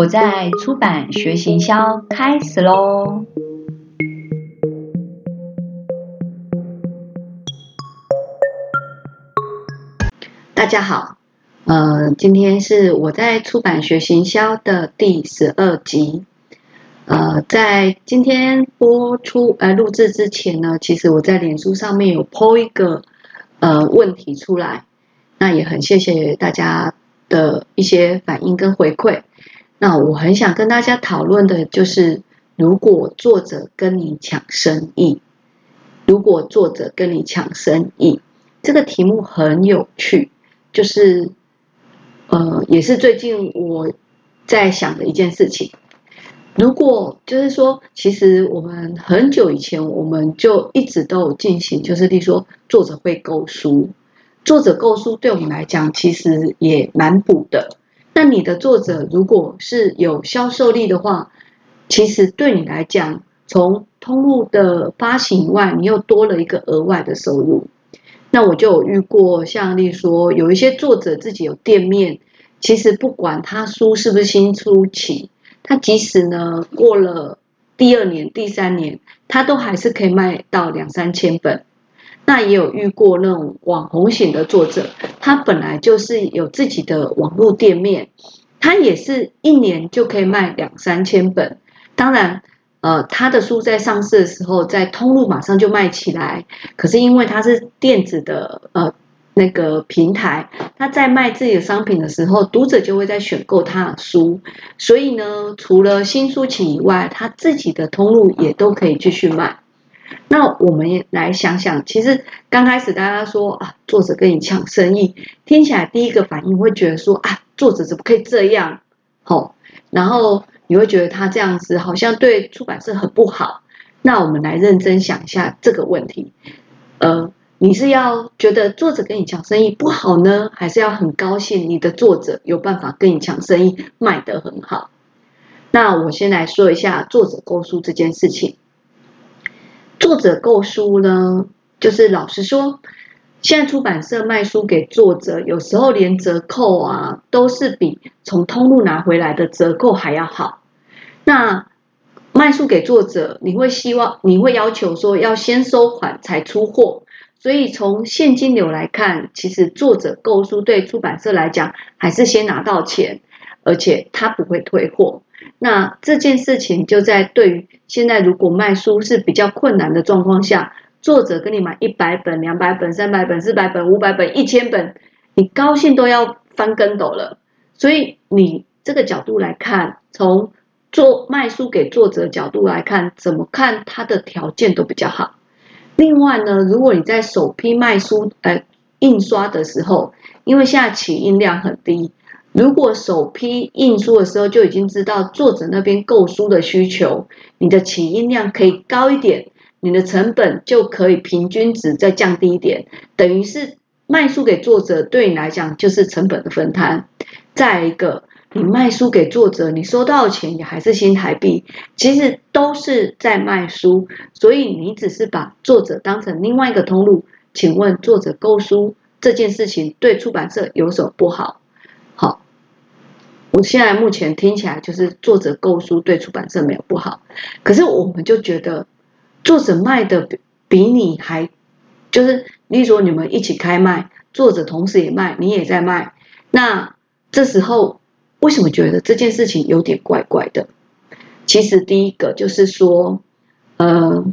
我在出版学行销开始喽！大家好，呃，今天是我在出版学行销的第十二集。呃，在今天播出呃录制之前呢，其实我在脸书上面有 po 一个呃问题出来，那也很谢谢大家的一些反应跟回馈。那我很想跟大家讨论的就是，如果作者跟你抢生意，如果作者跟你抢生意，这个题目很有趣，就是呃，也是最近我在想的一件事情。如果就是说，其实我们很久以前我们就一直都有进行，就是例如说作者会购书，作者购书对我们来讲其实也蛮补的。那你的作者如果是有销售力的话，其实对你来讲，从通路的发行以外，你又多了一个额外的收入。那我就有遇过，像例说，有一些作者自己有店面，其实不管他书是不是新出起，他即使呢过了第二年、第三年，他都还是可以卖到两三千本。那也有遇过那种网红型的作者，他本来就是有自己的网络店面，他也是一年就可以卖两三千本。当然，呃，他的书在上市的时候，在通路马上就卖起来。可是因为他是电子的呃那个平台，他在卖自己的商品的时候，读者就会在选购他的书。所以呢，除了新书起以外，他自己的通路也都可以继续卖。那我们也来想想，其实刚开始大家说啊，作者跟你抢生意，听起来第一个反应会觉得说啊，作者怎么可以这样？吼，然后你会觉得他这样子好像对出版社很不好。那我们来认真想一下这个问题，呃，你是要觉得作者跟你抢生意不好呢，还是要很高兴你的作者有办法跟你抢生意卖得很好？那我先来说一下作者购书这件事情。作者购书呢，就是老实说，现在出版社卖书给作者，有时候连折扣啊，都是比从通路拿回来的折扣还要好。那卖书给作者，你会希望，你会要求说要先收款才出货，所以从现金流来看，其实作者购书对出版社来讲，还是先拿到钱，而且他不会退货。那这件事情就在对于现在，如果卖书是比较困难的状况下，作者跟你买一百本、两百本、三百本、四百本、五百本、一千本，你高兴都要翻跟斗了。所以你这个角度来看，从做卖书给作者角度来看，怎么看他的条件都比较好。另外呢，如果你在首批卖书呃印刷的时候，因为现在起印量很低。如果首批印书的时候就已经知道作者那边购书的需求，你的起印量可以高一点，你的成本就可以平均值再降低一点，等于是卖书给作者对你来讲就是成本的分摊。再一个，你卖书给作者，你收到的钱也还是新台币，其实都是在卖书，所以你只是把作者当成另外一个通路。请问作者购书这件事情对出版社有什么不好？我现在目前听起来就是作者购书对出版社没有不好，可是我们就觉得作者卖的比比你还，就是例如说你们一起开卖，作者同时也卖，你也在卖，那这时候为什么觉得这件事情有点怪怪的？其实第一个就是说，呃，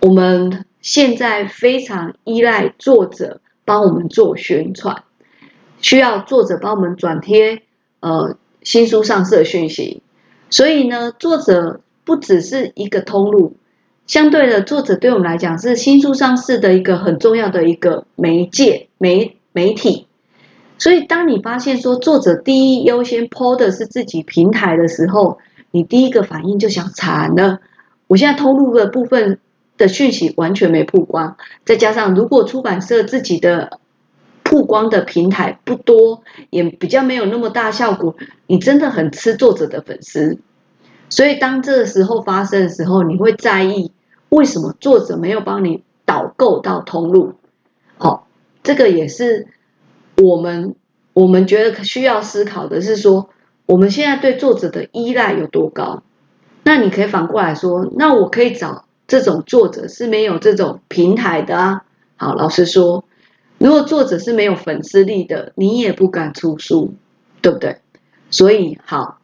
我们现在非常依赖作者帮我们做宣传，需要作者帮我们转贴。呃，新书上市的讯息，所以呢，作者不只是一个通路，相对的，作者对我们来讲是新书上市的一个很重要的一个媒介媒媒体。所以，当你发现说作者第一优先抛的是自己平台的时候，你第一个反应就想惨了。我现在通路的部分的讯息完全没曝光，再加上如果出版社自己的。曝光的平台不多，也比较没有那么大效果。你真的很吃作者的粉丝，所以当这个时候发生的时候，你会在意为什么作者没有帮你导购到通路？好，这个也是我们我们觉得需要思考的是说，我们现在对作者的依赖有多高？那你可以反过来说，那我可以找这种作者是没有这种平台的啊。好，老实说，如果作者是没有粉丝力的，你也不敢出书，对不对？所以，好，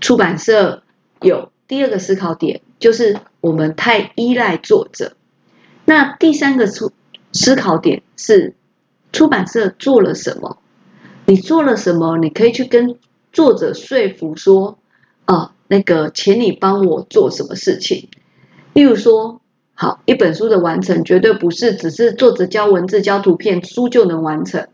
出版社有第二个思考点，就是我们太依赖作者。那第三个出思考点是，出版社做了什么？你做了什么？你可以去跟作者说服说，啊。那个，请你帮我做什么事情？例如说，好，一本书的完成绝对不是只是作者教文字、教图片，书就能完成。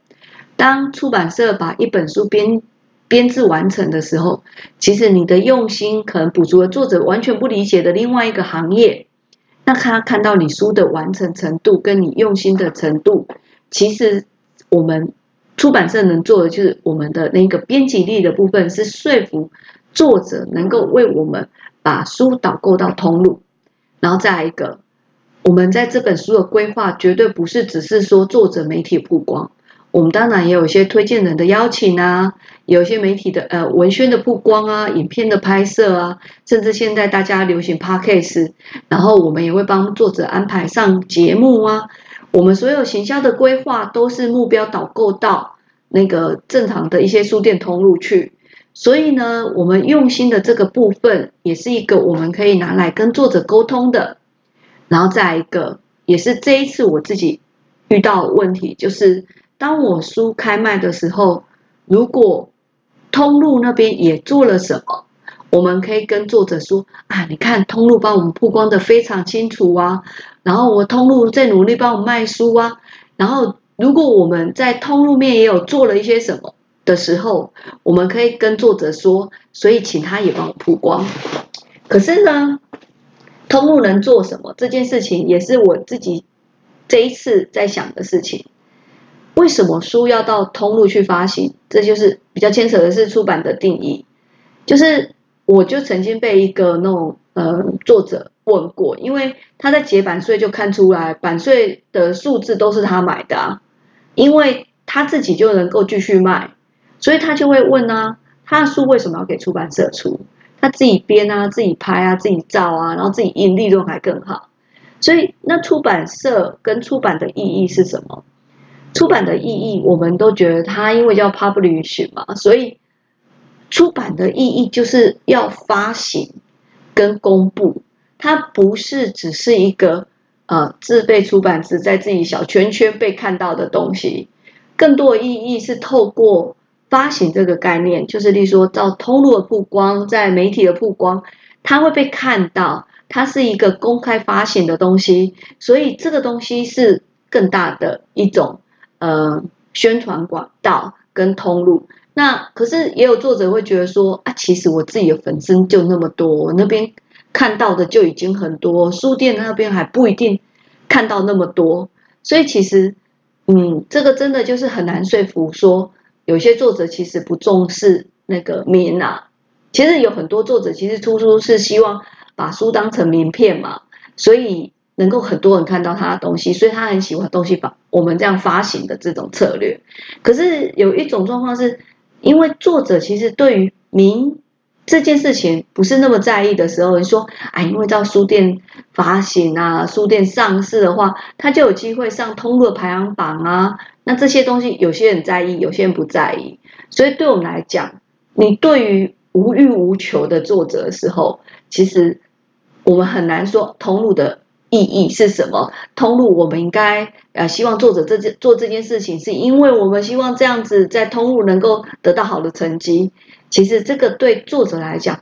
当出版社把一本书编编制完成的时候，其实你的用心可能补足了作者完全不理解的另外一个行业。那他看到你书的完成程度跟你用心的程度，其实我们出版社能做的就是我们的那个编辑力的部分是说服。作者能够为我们把书导购到通路，然后再一个，我们在这本书的规划绝对不是只是说作者媒体曝光，我们当然也有一些推荐人的邀请啊，有一些媒体的呃文宣的曝光啊，影片的拍摄啊，甚至现在大家流行 podcast，然后我们也会帮作者安排上节目啊，我们所有行销的规划都是目标导购到那个正常的一些书店通路去。所以呢，我们用心的这个部分，也是一个我们可以拿来跟作者沟通的。然后再一个，也是这一次我自己遇到问题，就是当我书开卖的时候，如果通路那边也做了什么，我们可以跟作者说啊，你看通路帮我们曝光的非常清楚啊，然后我通路在努力帮我卖书啊，然后如果我们在通路面也有做了一些什么。的时候，我们可以跟作者说，所以请他也帮我曝光。可是呢，通路能做什么？这件事情也是我自己这一次在想的事情。为什么书要到通路去发行？这就是比较牵扯的是出版的定义。就是我就曾经被一个那种呃作者问过，因为他在结版税就看出来版税的数字都是他买的啊，因为他自己就能够继续卖。所以他就会问啊，他的书为什么要给出版社出？他自己编啊，自己拍啊，自己照啊，然后自己印，利润还更好。所以那出版社跟出版的意义是什么？出版的意义，我们都觉得它因为叫 publish 嘛，所以出版的意义就是要发行跟公布。它不是只是一个呃自备出版只在自己小圈圈被看到的东西，更多的意义是透过。发行这个概念，就是例如说，到通路的曝光，在媒体的曝光，它会被看到，它是一个公开发行的东西，所以这个东西是更大的一种呃宣传管道跟通路。那可是也有作者会觉得说啊，其实我自己的粉丝就那么多，我那边看到的就已经很多，书店那边还不一定看到那么多，所以其实嗯，这个真的就是很难说服说。有些作者其实不重视那个名啊，其实有很多作者其实出书是希望把书当成名片嘛，所以能够很多人看到他的东西，所以他很喜欢东西发我们这样发行的这种策略。可是有一种状况是，因为作者其实对于名这件事情不是那么在意的时候，你说哎，因为到书店发行啊，书店上市的话，他就有机会上通路排行榜啊。那这些东西，有些人在意，有些人不在意。所以对我们来讲，你对于无欲无求的作者的时候，其实我们很难说通路的意义是什么。通路，我们应该呃希望作者这件做这件事情，是因为我们希望这样子在通路能够得到好的成绩。其实这个对作者来讲，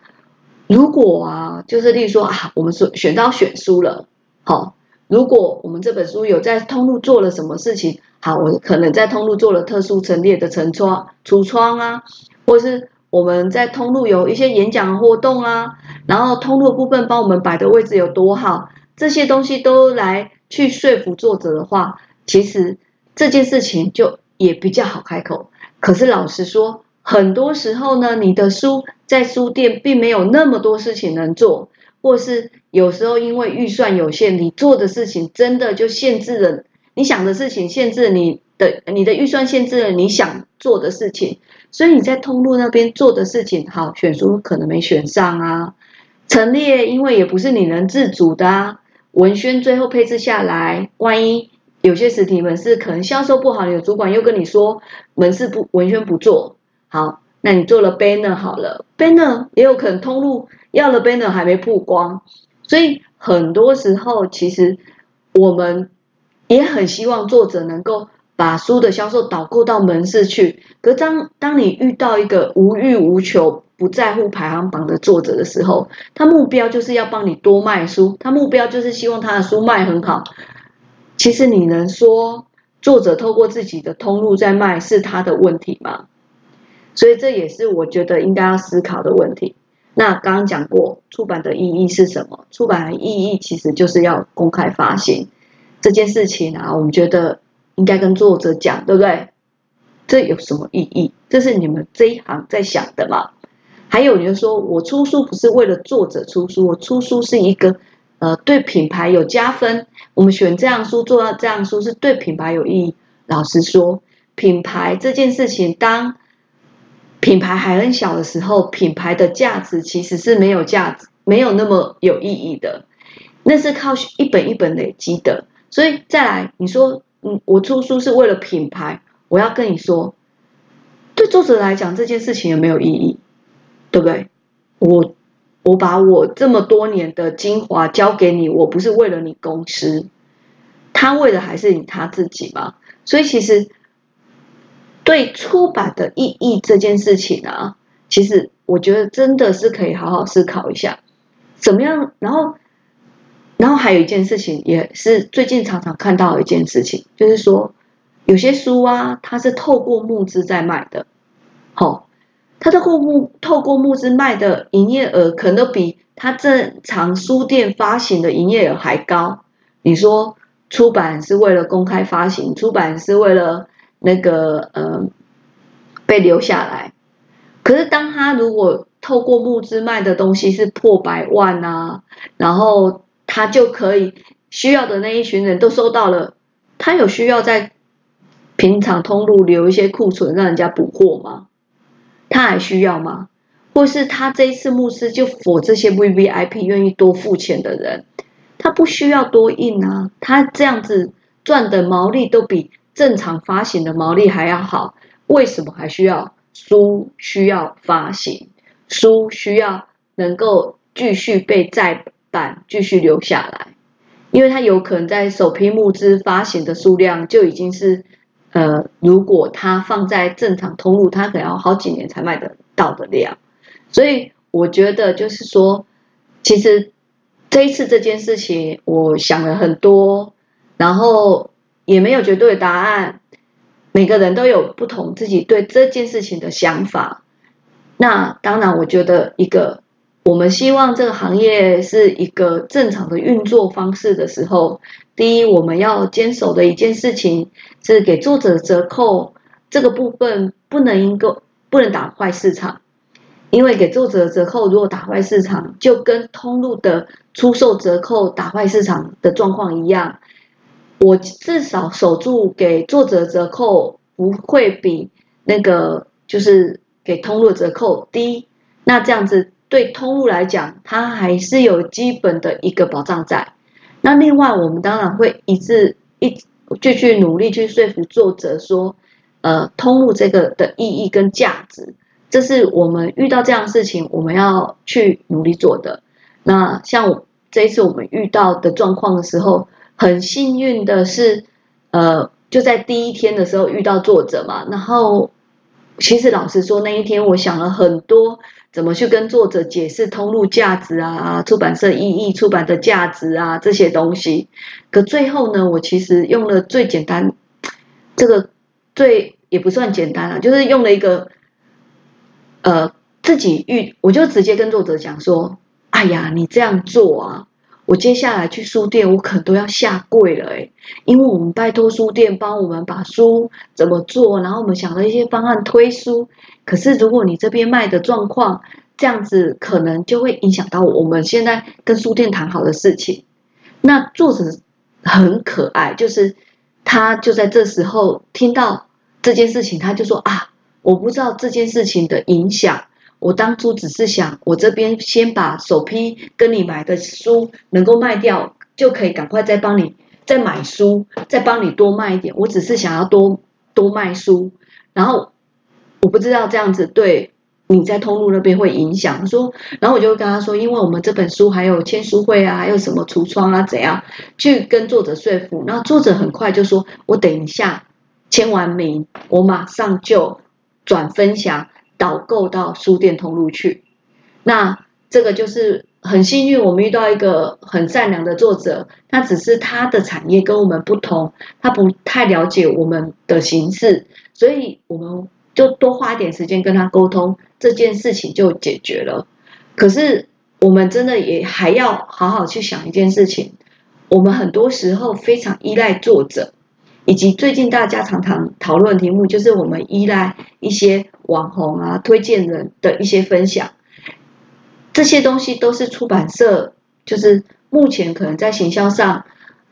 如果啊，就是例如说啊，我们说选到选书了，好。如果我们这本书有在通路做了什么事情，好，我可能在通路做了特殊陈列的陈窗、橱窗啊，或是我们在通路有一些演讲活动啊，然后通路部分帮我们摆的位置有多好，这些东西都来去说服作者的话，其实这件事情就也比较好开口。可是老实说，很多时候呢，你的书在书店并没有那么多事情能做。或是有时候因为预算有限，你做的事情真的就限制了你想的事情，限制你的你的预算，限制了你想做的事情。所以你在通路那边做的事情，好选书可能没选上啊，陈列因为也不是你能自主的啊，文宣最后配置下来，万一有些实体门市可能销售不好，你的主管又跟你说门市不文宣不做好，那你做了 banner 好了，banner 也有可能通路要了 banner 还没曝光，所以很多时候其实我们也很希望作者能够。把书的销售导购到门市去，可当当你遇到一个无欲无求、不在乎排行榜的作者的时候，他目标就是要帮你多卖书，他目标就是希望他的书卖很好。其实你能说作者透过自己的通路在卖是他的问题吗？所以这也是我觉得应该要思考的问题。那刚刚讲过，出版的意义是什么？出版的意义其实就是要公开发行这件事情啊，我们觉得。应该跟作者讲，对不对？这有什么意义？这是你们这一行在想的嘛？还有，你就说我出书不是为了作者出书，我出书是一个呃对品牌有加分。我们选这样书，做到这样书是对品牌有意义。老实说，品牌这件事情，当品牌还很小的时候，品牌的价值其实是没有价值，没有那么有意义的。那是靠一本一本累积的。所以再来，你说。嗯，我出书是为了品牌。我要跟你说，对作者来讲，这件事情有没有意义？对不对？我我把我这么多年的精华交给你，我不是为了你公司，他为的还是他自己嘛。所以其实对出版的意义这件事情啊，其实我觉得真的是可以好好思考一下，怎么样，然后。然后还有一件事情，也是最近常常看到的一件事情，就是说有些书啊，它是透过募资在卖的，好，它透过募透过募资卖的营业额，可能都比它正常书店发行的营业额还高。你说出版是为了公开发行，出版是为了那个呃被留下来，可是当他如果透过募资卖的东西是破百万啊，然后。他就可以需要的那一群人都收到了，他有需要在平常通路留一些库存让人家补货吗？他还需要吗？或是他这一次募资就否这些 V V I P 愿意多付钱的人，他不需要多印啊，他这样子赚的毛利都比正常发行的毛利还要好，为什么还需要书需要发行？书需要能够继续被再。板继续留下来，因为它有可能在首批募资发行的数量就已经是，呃，如果它放在正常通路，它可能要好几年才卖得到的量。所以我觉得就是说，其实这一次这件事情，我想了很多，然后也没有绝对的答案，每个人都有不同自己对这件事情的想法。那当然，我觉得一个。我们希望这个行业是一个正常的运作方式的时候，第一，我们要坚守的一件事情是给作者折扣这个部分不能一个不能打坏市场，因为给作者折扣如果打坏市场，就跟通路的出售折扣打坏市场的状况一样。我至少守住给作者折扣不会比那个就是给通路折扣低，那这样子。对通路来讲，它还是有基本的一个保障在。那另外，我们当然会一直一继续努力去说服作者说，呃，通路这个的意义跟价值，这是我们遇到这样的事情，我们要去努力做的。那像这一次我们遇到的状况的时候，很幸运的是，呃，就在第一天的时候遇到作者嘛。然后，其实老实说，那一天我想了很多。怎么去跟作者解释通路价值啊、出版社意义、出版的价值啊这些东西？可最后呢，我其实用了最简单，这个最也不算简单了，就是用了一个呃自己遇，我就直接跟作者讲说：“哎呀，你这样做啊。”我接下来去书店，我可能都要下跪了诶因为我们拜托书店帮我们把书怎么做，然后我们想了一些方案推书。可是如果你这边卖的状况这样子，可能就会影响到我们现在跟书店谈好的事情。那作者很可爱，就是他就在这时候听到这件事情，他就说啊，我不知道这件事情的影响。我当初只是想，我这边先把首批跟你买的书能够卖掉，就可以赶快再帮你再买书，再帮你多卖一点。我只是想要多多卖书，然后我不知道这样子对你在通路那边会影响。说，然后我就跟他说，因为我们这本书还有签书会啊，还有什么橱窗啊，怎样去跟作者说服。然后作者很快就说，我等一下签完名，我马上就转分享。导购到书店通路去，那这个就是很幸运，我们遇到一个很善良的作者，他只是他的产业跟我们不同，他不太了解我们的形式，所以我们就多花一点时间跟他沟通，这件事情就解决了。可是我们真的也还要好好去想一件事情，我们很多时候非常依赖作者。以及最近大家常常讨论题目，就是我们依赖一些网红啊、推荐人的一些分享，这些东西都是出版社就是目前可能在行销上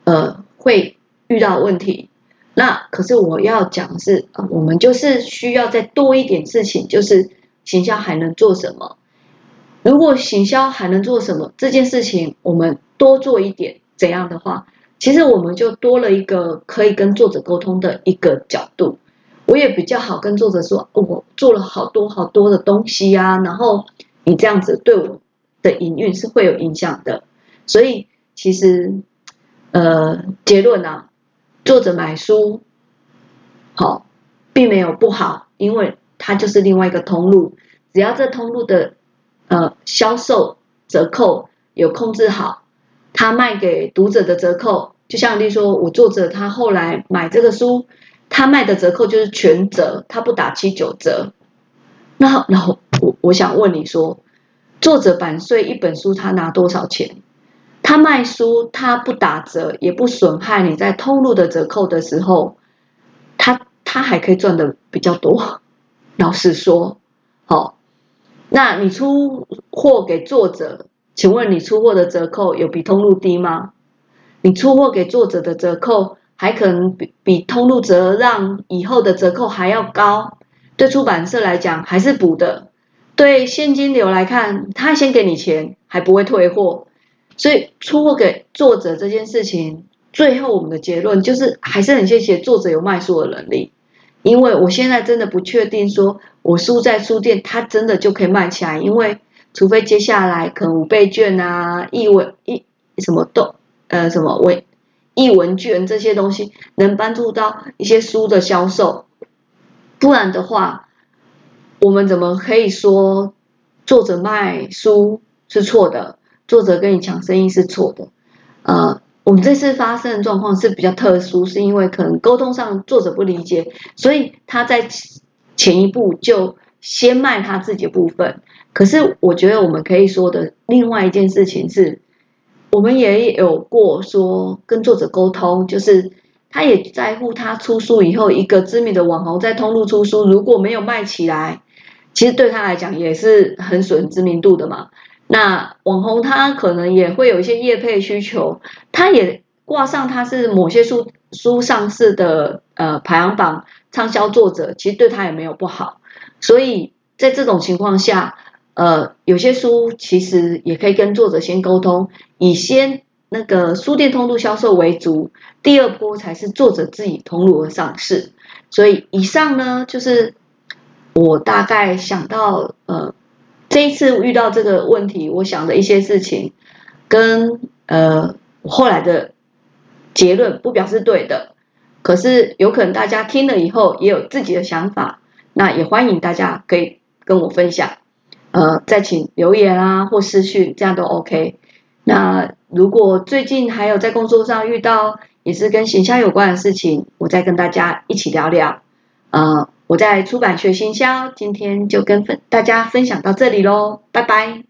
呃会遇到问题。那可是我要讲的是，我们就是需要再多一点事情，就是行销还能做什么？如果行销还能做什么这件事情，我们多做一点怎样的话？其实我们就多了一个可以跟作者沟通的一个角度，我也比较好跟作者说，我做了好多好多的东西啊，然后你这样子对我的营运是会有影响的，所以其实呃结论啊，作者买书好并没有不好，因为它就是另外一个通路，只要这通路的呃销售折扣有控制好，他卖给读者的折扣。就像例说，我作者他后来买这个书，他卖的折扣就是全折，他不打七九折。那然后我我想问你说，作者版税一本书他拿多少钱？他卖书他不打折，也不损害你在通路的折扣的时候，他他还可以赚的比较多。老实说，好，那你出货给作者，请问你出货的折扣有比通路低吗？你出货给作者的折扣还可能比比通路折让以后的折扣还要高，对出版社来讲还是补的，对现金流来看，他先给你钱还不会退货，所以出货给作者这件事情，最后我们的结论就是还是很谢谢作者有卖书的能力，因为我现在真的不确定说我书在书店，它真的就可以卖起来，因为除非接下来可能五倍券啊、一文一什么都。呃，什么文译文卷这些东西能帮助到一些书的销售，不然的话，我们怎么可以说作者卖书是错的？作者跟你抢生意是错的？呃，我们这次发生的状况是比较特殊，是因为可能沟通上作者不理解，所以他在前一步就先卖他自己的部分。可是我觉得我们可以说的另外一件事情是。我们也有过说跟作者沟通，就是他也在乎他出书以后，一个知名的网红在通路出书，如果没有卖起来，其实对他来讲也是很损知名度的嘛。那网红他可能也会有一些业配需求，他也挂上他是某些书书上市的呃排行榜畅销作者，其实对他也没有不好。所以在这种情况下。呃，有些书其实也可以跟作者先沟通，以先那个书店通路销售为主，第二波才是作者自己通路而上市。所以以上呢，就是我大概想到呃这一次遇到这个问题，我想的一些事情，跟呃后来的结论不表示对的，可是有可能大家听了以后也有自己的想法，那也欢迎大家可以跟我分享。呃，再请留言啊，或私讯，这样都 OK。那如果最近还有在工作上遇到也是跟行销有关的事情，我再跟大家一起聊聊。呃，我在出版学行销，今天就跟分大家分享到这里喽，拜拜。